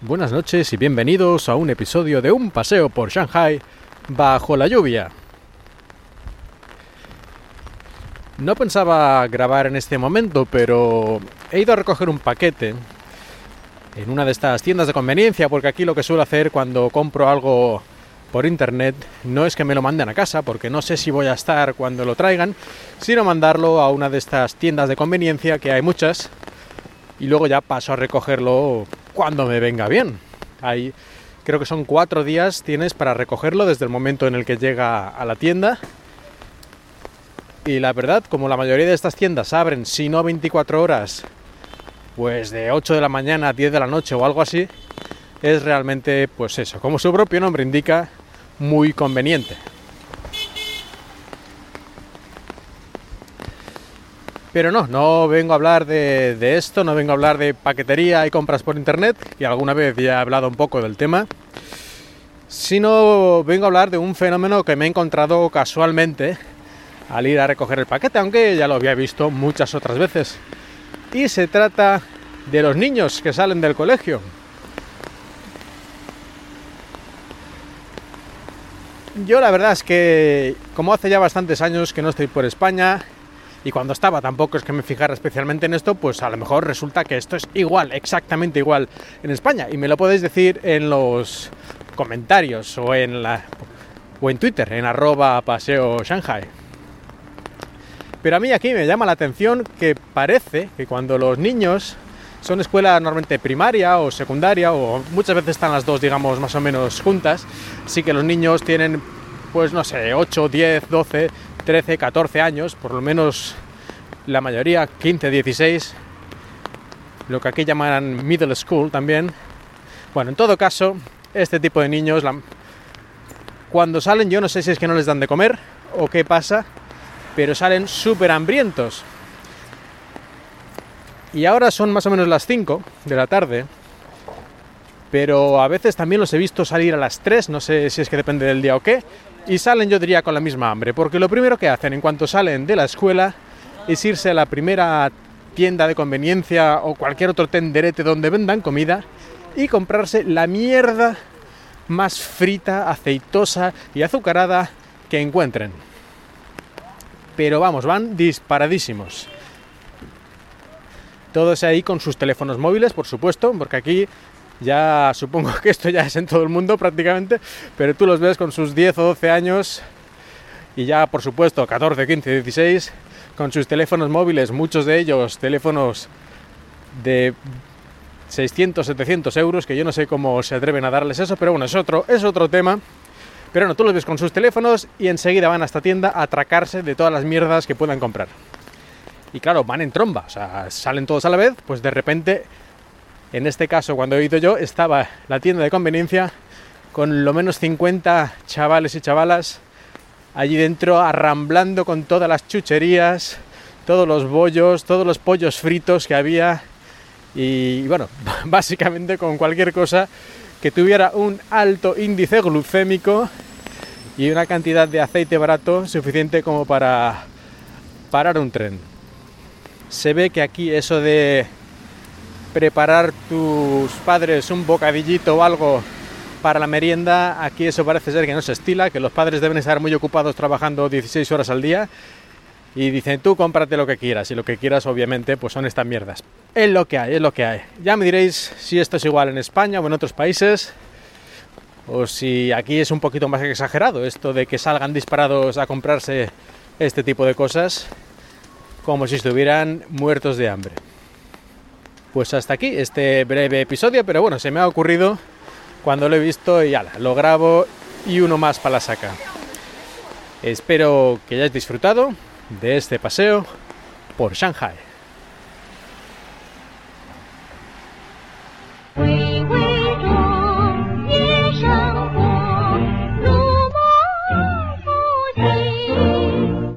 buenas noches y bienvenidos a un episodio de Un paseo por Shanghai bajo la lluvia. No pensaba grabar en este momento, pero he ido a recoger un paquete en una de estas tiendas de conveniencia, porque aquí lo que suelo hacer cuando compro algo por internet no es que me lo manden a casa, porque no sé si voy a estar cuando lo traigan, sino mandarlo a una de estas tiendas de conveniencia, que hay muchas, y luego ya paso a recogerlo cuando me venga bien. Hay, creo que son cuatro días tienes para recogerlo desde el momento en el que llega a la tienda. Y la verdad, como la mayoría de estas tiendas abren, si no 24 horas, pues de 8 de la mañana a 10 de la noche o algo así, es realmente, pues eso, como su propio nombre indica, muy conveniente. Pero no, no vengo a hablar de, de, esto, no vengo a hablar de paquetería y compras por internet, que alguna vez ya he hablado un poco del tema, sino vengo a hablar de un fenómeno que me he encontrado casualmente al ir a recoger el paquete, aunque ya lo había visto muchas otras veces. Y se trata de los niños que salen del colegio. Yo la verdad es que como hace ya bastantes años que no estoy por España y cuando estaba tampoco es que me fijara especialmente en esto, pues a lo mejor resulta que esto es igual, exactamente igual en España y me lo podéis decir en los comentarios o en la o en Twitter en arroba paseo Shanghai. Pero a mí aquí me llama la atención que parece que cuando los niños son escuela normalmente primaria o secundaria o muchas veces están las dos digamos más o menos juntas, sí que los niños tienen pues no sé, 8, 10, 12, 13, 14 años, por lo menos la mayoría 15, 16, lo que aquí llaman middle school también. Bueno, en todo caso, este tipo de niños la... cuando salen yo no sé si es que no les dan de comer o qué pasa, pero salen súper hambrientos. Y ahora son más o menos las 5 de la tarde. Pero a veces también los he visto salir a las 3, no sé si es que depende del día o qué. Y salen yo diría con la misma hambre, porque lo primero que hacen en cuanto salen de la escuela es irse a la primera tienda de conveniencia o cualquier otro tenderete donde vendan comida y comprarse la mierda más frita, aceitosa y azucarada que encuentren. Pero vamos, van disparadísimos. Todos ahí con sus teléfonos móviles, por supuesto, porque aquí ya supongo que esto ya es en todo el mundo prácticamente, pero tú los ves con sus 10 o 12 años y ya por supuesto 14, 15, 16 con sus teléfonos móviles, muchos de ellos teléfonos de 600, 700 euros, que yo no sé cómo se atreven a darles eso, pero bueno, es otro, es otro tema. Pero no, tú los ves con sus teléfonos y enseguida van a esta tienda a atracarse de todas las mierdas que puedan comprar. Y claro, van en tromba, o sea, salen todos a la vez, pues de repente, en este caso, cuando he ido yo, estaba la tienda de conveniencia con lo menos 50 chavales y chavalas allí dentro arramblando con todas las chucherías, todos los bollos, todos los pollos fritos que había y bueno, básicamente con cualquier cosa que tuviera un alto índice glucémico y una cantidad de aceite barato suficiente como para parar un tren. Se ve que aquí eso de preparar tus padres un bocadillito o algo para la merienda, aquí eso parece ser que no se estila, que los padres deben estar muy ocupados trabajando 16 horas al día y dicen tú cómprate lo que quieras y lo que quieras obviamente pues son estas mierdas. Es lo que hay, es lo que hay. Ya me diréis si esto es igual en España o en otros países o si aquí es un poquito más exagerado esto de que salgan disparados a comprarse este tipo de cosas como si estuvieran muertos de hambre. Pues hasta aquí este breve episodio, pero bueno, se me ha ocurrido cuando lo he visto y ala, lo grabo y uno más para la saca. Espero que hayáis disfrutado de este paseo por Shanghai.